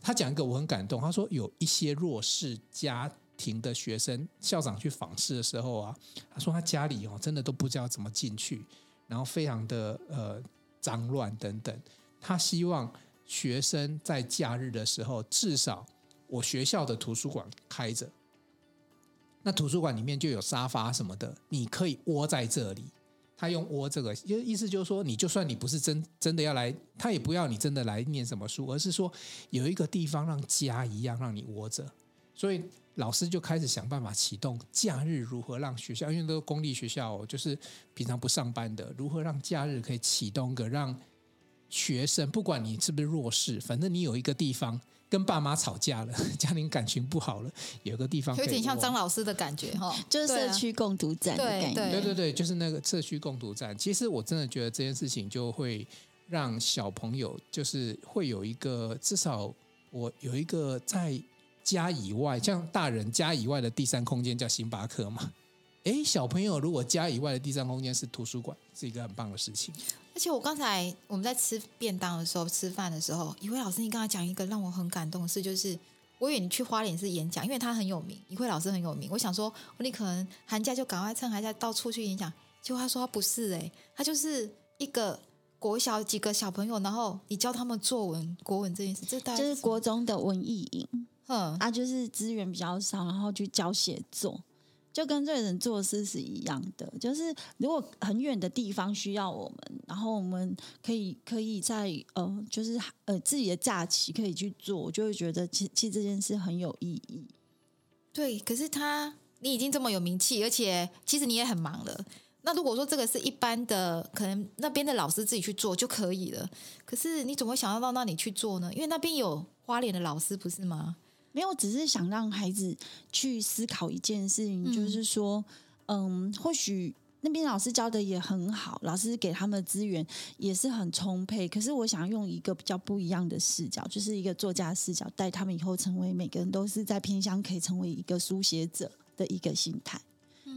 他讲一个我很感动。他说有一些弱势家庭的学生，校长去访视的时候啊，他说他家里哦真的都不知道怎么进去，然后非常的呃脏乱等等。他希望学生在假日的时候，至少我学校的图书馆开着。那图书馆里面就有沙发什么的，你可以窝在这里。他用“窝”这个，就意思就是说，你就算你不是真真的要来，他也不要你真的来念什么书，而是说有一个地方让家一样让你窝着。所以老师就开始想办法启动假日如何让学校，因为都是公立学校，就是平常不上班的，如何让假日可以启动个让学生，不管你是不是弱势，反正你有一个地方跟爸妈吵架了，家庭感情不好了，有个地方有点像张老师的感觉哈，就是社区共读站的概念。对对对对，就是那个社区共读站。其实我真的觉得这件事情就会让小朋友，就是会有一个至少我有一个在家以外，像大人家以外的第三空间叫星巴克嘛。哎，小朋友如果家以外的第三空间是图书馆，是一个很棒的事情。而且我刚才我们在吃便当的时候，吃饭的时候，一位老师，你刚才讲一个让我很感动的事，就是我以为你去花莲是演讲，因为他很有名，一位老师很有名。我想说，你可能寒假就赶快趁寒假到处去演讲。结果他说他不是，哎，他就是一个国小几个小朋友，然后你教他们作文、国文这件事，这大概就是国中的文艺营，嗯，啊，就是资源比较少，然后去教写作。就跟瑞人做事是一样的，就是如果很远的地方需要我们，然后我们可以可以在呃，就是呃自己的假期可以去做，我就会觉得其其实这件事很有意义。对，可是他你已经这么有名气，而且其实你也很忙了。那如果说这个是一般的，可能那边的老师自己去做就可以了。可是你怎么会想要到那里去做呢？因为那边有花莲的老师，不是吗？没有，只是想让孩子去思考一件事情，嗯、就是说，嗯，或许那边老师教的也很好，老师给他们的资源也是很充沛。可是，我想用一个比较不一样的视角，就是一个作家视角，带他们以后成为每个人都是在偏乡可以成为一个书写者的一个心态。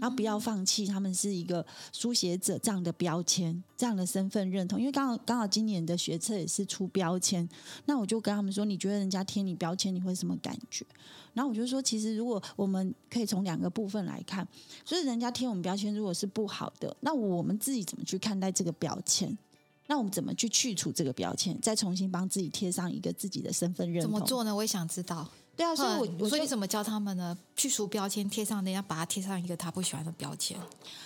然后不要放弃，他们是一个书写者这样的标签，这样的身份认同。因为刚好刚好今年的学测也是出标签，那我就跟他们说：“你觉得人家贴你标签，你会什么感觉？”然后我就说：“其实如果我们可以从两个部分来看，所以人家贴我们标签，如果是不好的，那我们自己怎么去看待这个标签？那我们怎么去去除这个标签，再重新帮自己贴上一个自己的身份认同？怎么做呢？我也想知道。”对啊，所以我，我说你怎么教他们呢？去除标签，贴上人家，把它贴上一个他不喜欢的标签。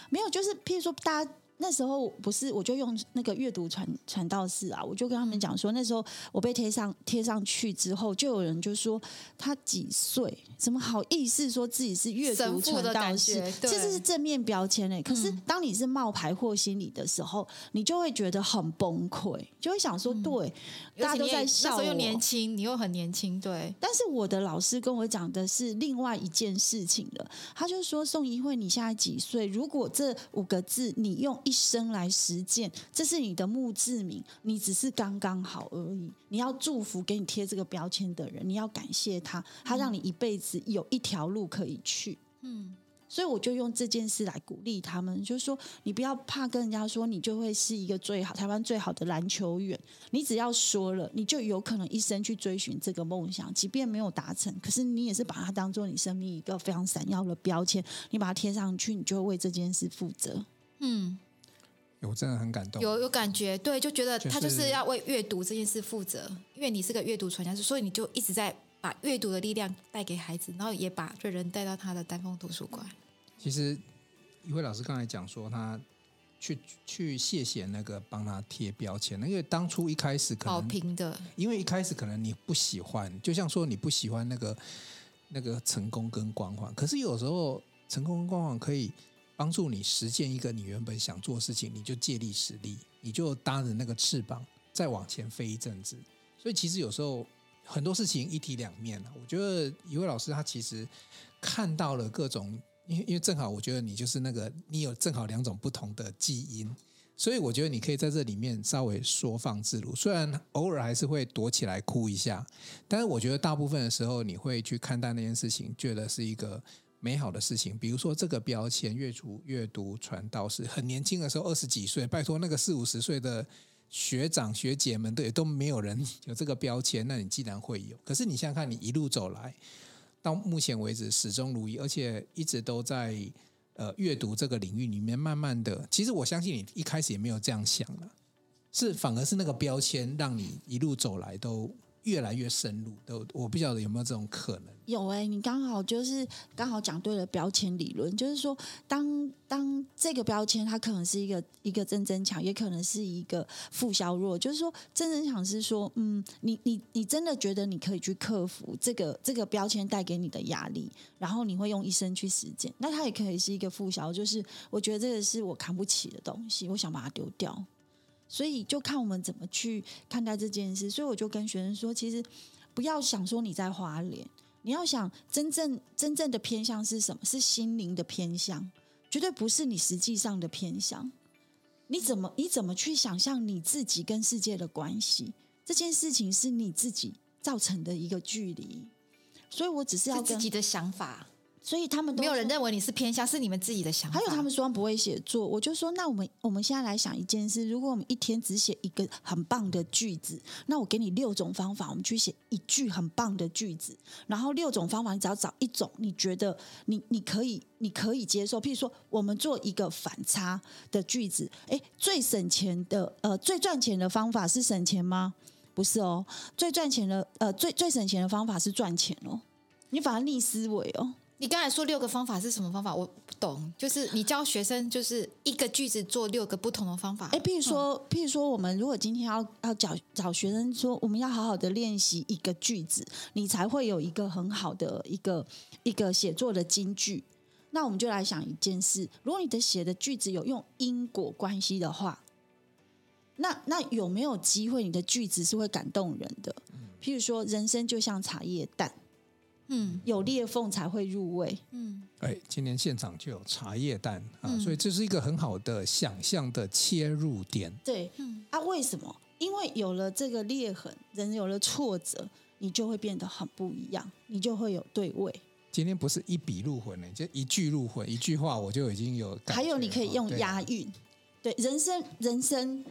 没有，就是譬如说，大家。那时候不是，我就用那个阅读传传道士啊，我就跟他们讲说，那时候我被贴上贴上去之后，就有人就说他几岁，怎么好意思说自己是阅读传道士？这是正面标签嘞。可是当你是冒牌货心理的时候，你就会觉得很崩溃，就会想说，对，嗯、大家都在笑我，又年轻，你又很年轻，对。但是我的老师跟我讲的是另外一件事情了，他就说宋怡慧，你现在几岁？如果这五个字你用。一生来实践，这是你的墓志铭，你只是刚刚好而已。你要祝福给你贴这个标签的人，你要感谢他，他让你一辈子有一条路可以去。嗯，所以我就用这件事来鼓励他们，就是说，你不要怕跟人家说，你就会是一个最好台湾最好的篮球员。你只要说了，你就有可能一生去追寻这个梦想，即便没有达成，可是你也是把它当做你生命一个非常闪耀的标签，你把它贴上去，你就会为这件事负责。嗯。我真的很感动，有有感觉，对，就觉得他就是要为阅读这件事负责，因为你是个阅读传教士，所以你就一直在把阅读的力量带给孩子，然后也把这人带到他的丹凤图书馆。其实，一位老师刚才讲说，他去去谢谢那个帮他贴标签，因为当初一开始可能好评的，因为一开始可能你不喜欢，就像说你不喜欢那个那个成功跟光环，可是有时候成功跟光环可以。帮助你实现一个你原本想做的事情，你就借力使力，你就搭着那个翅膀再往前飞一阵子。所以其实有时候很多事情一体两面。我觉得一位老师他其实看到了各种，因为因为正好我觉得你就是那个你有正好两种不同的基因，所以我觉得你可以在这里面稍微收放自如。虽然偶尔还是会躲起来哭一下，但是我觉得大部分的时候你会去看待那件事情，觉得是一个。美好的事情，比如说这个标签，阅读阅读传道是，很年轻的时候，二十几岁，拜托那个四五十岁的学长学姐们，都都没有人 有这个标签，那你既然会有，可是你想想看，你一路走来，到目前为止始终如一，而且一直都在呃阅读这个领域里面，慢慢的，其实我相信你一开始也没有这样想了，是反而是那个标签让你一路走来都。越来越深入，都我不晓得有没有这种可能。有哎、你刚好就是刚好讲对了标签理论，就是说当当这个标签它可能是一个一个正增强，也可能是一个负削弱。就是说正增强是说，嗯，你你你真的觉得你可以去克服这个这个标签带给你的压力，然后你会用一生去实践。那它也可以是一个负削，就是我觉得这个是我扛不起的东西，我想把它丢掉。所以就看我们怎么去看待这件事。所以我就跟学生说，其实不要想说你在花莲，你要想真正真正的偏向是什么？是心灵的偏向，绝对不是你实际上的偏向。你怎么你怎么去想象你自己跟世界的关系？这件事情是你自己造成的一个距离。所以我只是要自己的想法。所以他们都没有人认为你是偏向，是你们自己的想法。还有他们说不会写作，我就说，那我们我们现在来想一件事：如果我们一天只写一个很棒的句子，那我给你六种方法，我们去写一句很棒的句子。然后六种方法，你只要找一种你觉得你你可以你可以接受。譬如说，我们做一个反差的句子，诶，最省钱的呃最赚钱的方法是省钱吗？不是哦，最赚钱的呃最最省钱的方法是赚钱哦。你反而逆思维哦。你刚才说六个方法是什么方法？我不懂。就是你教学生，就是一个句子做六个不同的方法。哎，譬如说，嗯、譬如说，我们如果今天要要找找学生说，我们要好好的练习一个句子，你才会有一个很好的一个一个写作的金句。那我们就来想一件事：如果你的写的句子有用因果关系的话，那那有没有机会你的句子是会感动人的？譬如说，人生就像茶叶蛋。嗯，有裂缝才会入味。嗯，哎，今天现场就有茶叶蛋啊，嗯、所以这是一个很好的想象的切入点。对，嗯，啊，为什么？因为有了这个裂痕，人有了挫折，你就会变得很不一样，你就会有对味。今天不是一笔入魂呢，就一句入魂，一句话我就已经有感觉。还有，你可以用押韵。对，对，人生，人生，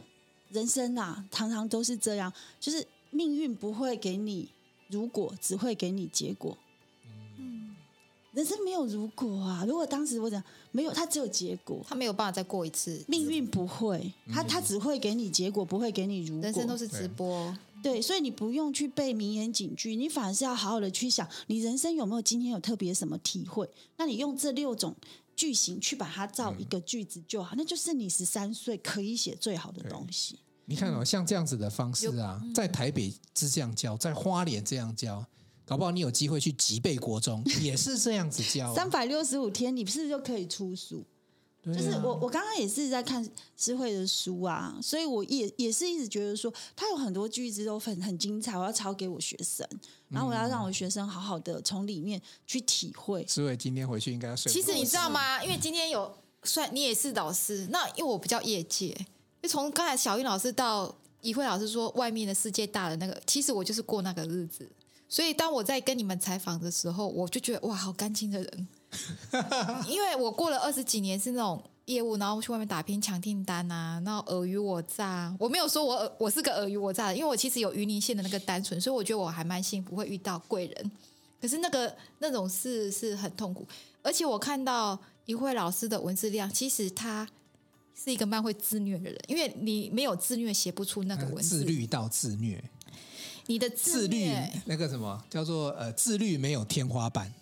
人生啊，常常都是这样，就是命运不会给你如果，只会给你结果。人生没有如果啊！如果当时我讲没有，他只有结果，他没有办法再过一次。命运不会，他他只会给你结果，不会给你如果。人生都是直播，对，所以你不用去背名言警句，你反而是要好好的去想，你人生有没有今天有特别什么体会？那你用这六种句型去把它造一个句子就好，那就是你十三岁可以写最好的东西。你看哦，像这样子的方式啊，在台北是这样教，在花莲这样教。搞不好你有机会去吉备国中，也是这样子教。三百六十五天，你是不是就可以出书？啊、就是我，我刚刚也是在看智慧的书啊，所以我也也是一直觉得说，他有很多句子都很很精彩，我要抄给我学生，然后我要让我学生好好的从里面去体会。诗慧今天回去应该要睡。其实你知道吗？因为今天有算你也是老师，那因为我比较业界，就从刚才小玉老师到怡慧老师说外面的世界大的那个，其实我就是过那个日子。所以当我在跟你们采访的时候，我就觉得哇，好干净的人，因为我过了二十几年是那种业务，然后去外面打拼抢订单啊，然后尔虞我诈。我没有说我我是个尔虞我诈的，因为我其实有鱼鳞线的那个单纯，所以我觉得我还蛮幸福，会遇到贵人。可是那个那种事是很痛苦，而且我看到一慧老师的文字量，其实他是一个蛮会自虐的人，因为你没有自虐，写不出那个文字。自律到自虐。你的自，律那个什么叫做呃自律没有天花板，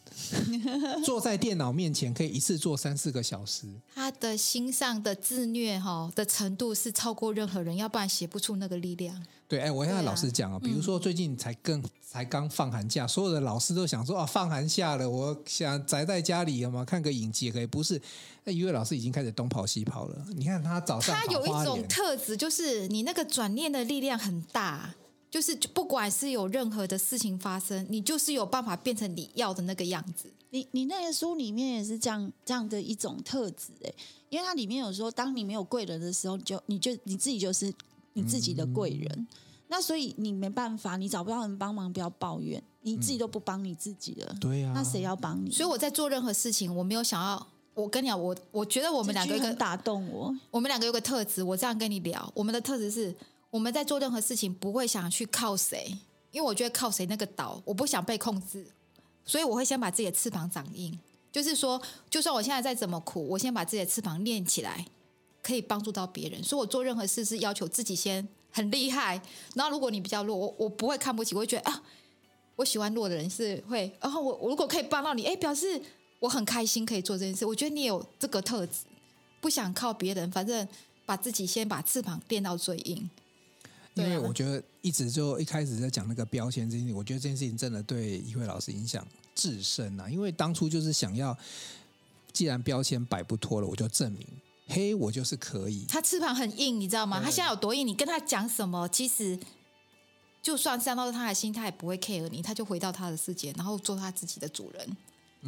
坐在电脑面前可以一次做三四个小时。他的心上的自虐哈的程度是超过任何人，要不然写不出那个力量。对，哎，我现在老实讲啊，比如说最近才更、嗯、才刚放寒假，所有的老师都想说啊，放寒假了，我想宅在家里有吗？看个影集也可以。不是，那一位老师已经开始东跑西跑了。你看他早上他有一种特质，就是你那个转念的力量很大。就是不管是有任何的事情发生，你就是有办法变成你要的那个样子。你你那个书里面也是这样这样的一种特质哎，因为它里面有说，当你没有贵人的时候，你就你就你自己就是你自己的贵人。嗯、那所以你没办法，你找不到人帮忙，不要抱怨，你自己都不帮你自己了。对呀、嗯，那谁要帮你？所以我在做任何事情，我没有想要。我跟你讲，我我觉得我们两个很打动我。我们两个有个特质，我这样跟你聊，我们的特质是。我们在做任何事情不会想去靠谁，因为我觉得靠谁那个岛，我不想被控制，所以我会先把自己的翅膀长硬。就是说，就算我现在再怎么苦，我先把自己的翅膀练起来，可以帮助到别人。所以我做任何事是要求自己先很厉害。然后如果你比较弱，我我不会看不起，我会觉得啊，我喜欢弱的人是会。然后我我如果可以帮到你，哎，表示我很开心可以做这件事。我觉得你有这个特质，不想靠别人，反正把自己先把翅膀练到最硬。因为我觉得一直就一开始在讲那个标签这件事情，我觉得这件事情真的对一慧老师影响至深啊！因为当初就是想要，既然标签摆不脱了，我就证明嘿我就是可以。他翅膀很硬，你知道吗？他现在有多硬？你跟他讲什么，其实就算伤到他的心，他也不会 care 你，他就回到他的世界，然后做他自己的主人。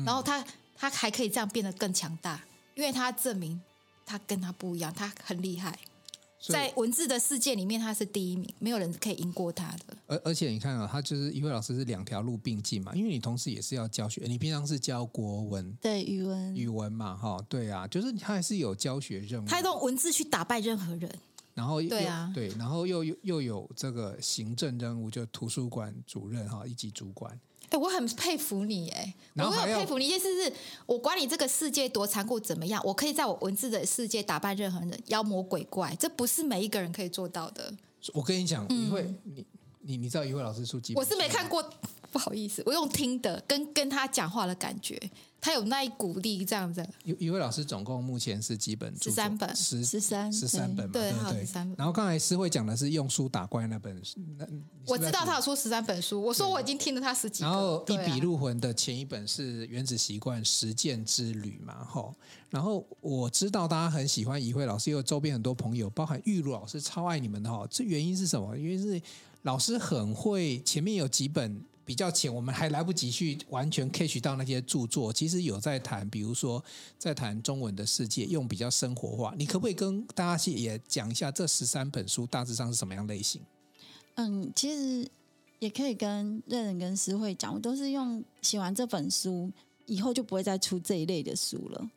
然后他他还可以这样变得更强大，因为他证明他跟他不一样，他很厉害。在文字的世界里面，他是第一名，没有人可以赢过他的。而而且你看啊，他就是一位老师是两条路并进嘛，因为你同时也是要教学，你平常是教国文，对语文，语文嘛，哈，对啊，就是他还是有教学任务，他用文字去打败任何人，然后对啊，对，然后又又又有这个行政任务，就图书馆主任哈，一级主管。哎，我很佩服你哎，我有佩服你，意思是我管你这个世界多残酷怎么样，我可以在我文字的世界打败任何人，妖魔鬼怪，这不是每一个人可以做到的。我跟你讲，一会你你你知道一会老师出几，我是没看过，不好意思，我用听的，跟跟他讲话的感觉。他有那一股力，这样子。一一位老师总共目前是几本？十三本，十十三十三本嘛，对对对。然后刚才诗慧讲的是用书打怪那本书，那我知道他有出十三本书。我说我已经听了他十几。然后一笔入魂的前一本是《原子习惯实践之旅》嘛，吼。然后我知道大家很喜欢怡慧老师，因为周边很多朋友，包含玉露老师，超爱你们的哈。这原因是什么？因为是老师很会，前面有几本。比较浅，我们还来不及去完全 catch 到那些著作。其实有在谈，比如说在谈中文的世界，用比较生活化。你可不可以跟大家也讲一下这十三本书大致上是什么样类型？嗯，其实也可以跟瑞仁跟诗慧讲，我都是用写完这本书以后就不会再出这一类的书了。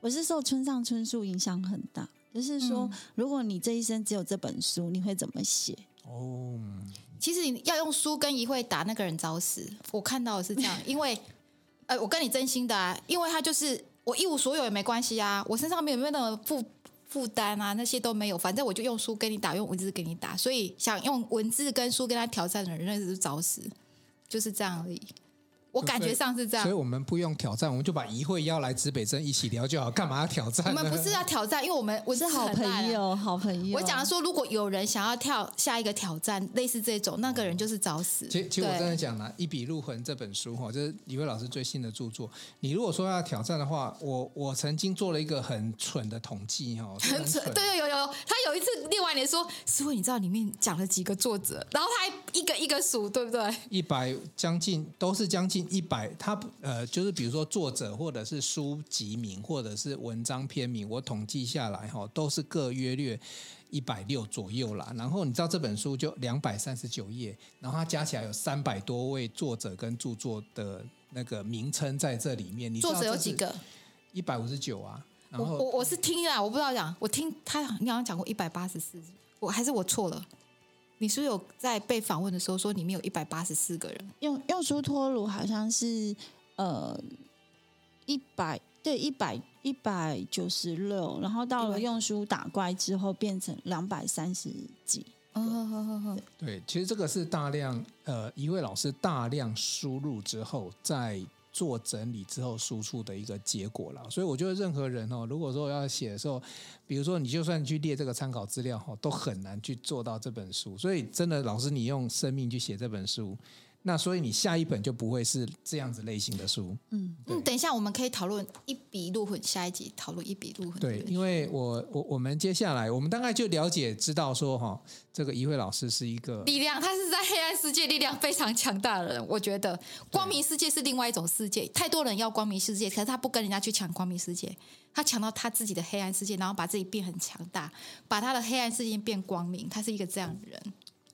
我是受村上春树影响很大，就是说，嗯、如果你这一生只有这本书，你会怎么写？哦。其实你要用书跟一会打那个人找死，我看到的是这样，因为，呃，我跟你真心的啊，因为他就是我一无所有也没关系啊，我身上没有没有那种负负担啊，那些都没有，反正我就用书跟你打，用文字跟你打，所以想用文字跟书跟他挑战的人，那是找死，就是这样而已。我感觉上是这样，所以我们不用挑战，我们就把怡慧邀来指北针一起聊就好。干嘛要挑战？我们不是要挑战，因为我们我是好朋友，好朋友。我讲说，如果有人想要跳下一个挑战，类似这种，那个人就是找死。其实，其实我真的讲了，《一笔入魂》这本书哈，就是怡慧老师最新的著作。你如果说要挑战的话，我我曾经做了一个很蠢的统计哈，很蠢。对对，有有有。他你说，师傅，你知道里面讲了几个作者，然后他还一个一个数，对不对？一百将近都是将近一百，他。呃，就是比如说作者，或者是书籍名，或者是文章篇名，我统计下来哈，都是各约略一百六左右啦。然后你知道这本书就两百三十九页，然后它加起来有三百多位作者跟著作的那个名称在这里面。你作者有几个？一百五十九啊。然后我我我是听啊，我不知道讲，我听他，你好像讲过一百八十四，我还是我错了。你是不是有在被访问的时候说里面有一百八十四个人？用用书托鲁好像是。呃，一百对一百一百九十六，然后到了用书打怪之后变成两百三十几。哦，好好好。对，其实这个是大量呃一位老师大量输入之后，再做整理之后输出的一个结果了。所以我觉得任何人哦，如果说要写的时候，比如说你就算去列这个参考资料哈，都很难去做到这本书。所以真的，老师你用生命去写这本书。那所以你下一本就不会是这样子类型的书。嗯嗯，等一下我们可以讨论一笔入魂，下一集讨论一笔入魂。对，因为我我我们接下来我们大概就了解知道说哈，这个一慧老师是一个力量，他是在黑暗世界力量非常强大的人。我觉得光明世界是另外一种世界，太多人要光明世界，可是他不跟人家去抢光明世界，他抢到他自己的黑暗世界，然后把自己变很强大，把他的黑暗世界变光明。他是一个这样的人。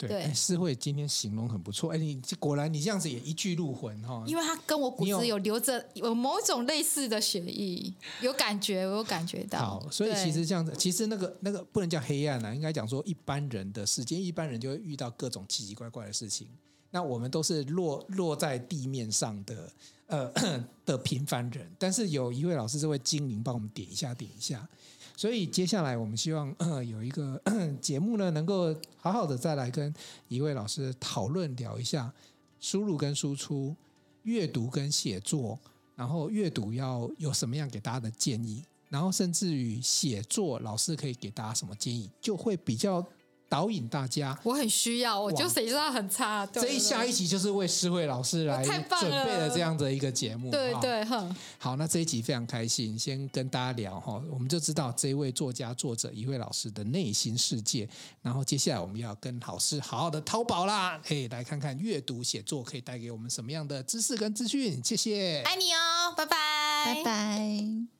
对，诗慧今天形容很不错。哎，你果然你这样子也一句入魂哈。因为他跟我骨子有留着有某种类似的血液，有感觉，我有感觉到。好，所以其实这样子，其实那个那个不能叫黑暗啊，应该讲说一般人的世界，一般人就会遇到各种奇奇怪怪的事情。那我们都是落落在地面上的呃 的平凡人，但是有一位老师是位精灵帮我们点一下点一下。所以接下来我们希望 有一个 节目呢，能够好好的再来跟一位老师讨论聊一下输入跟输出、阅读跟写作，然后阅读要有什么样给大家的建议，然后甚至于写作老师可以给大家什么建议，就会比较导引大家。我很需要，我就谁知道很差。这一下一集就是为诗慧老师来准备了这样的一个节目。对对，哼。好，那这一集非常开心，先跟大家聊哈，我们就知道这一位作家作者一位老师的内心世界。然后接下来我们要跟老师好好的淘宝啦，哎，来看看阅读写作可以带给我们什么样的知识跟资讯。谢谢，爱你哦，拜拜，拜拜。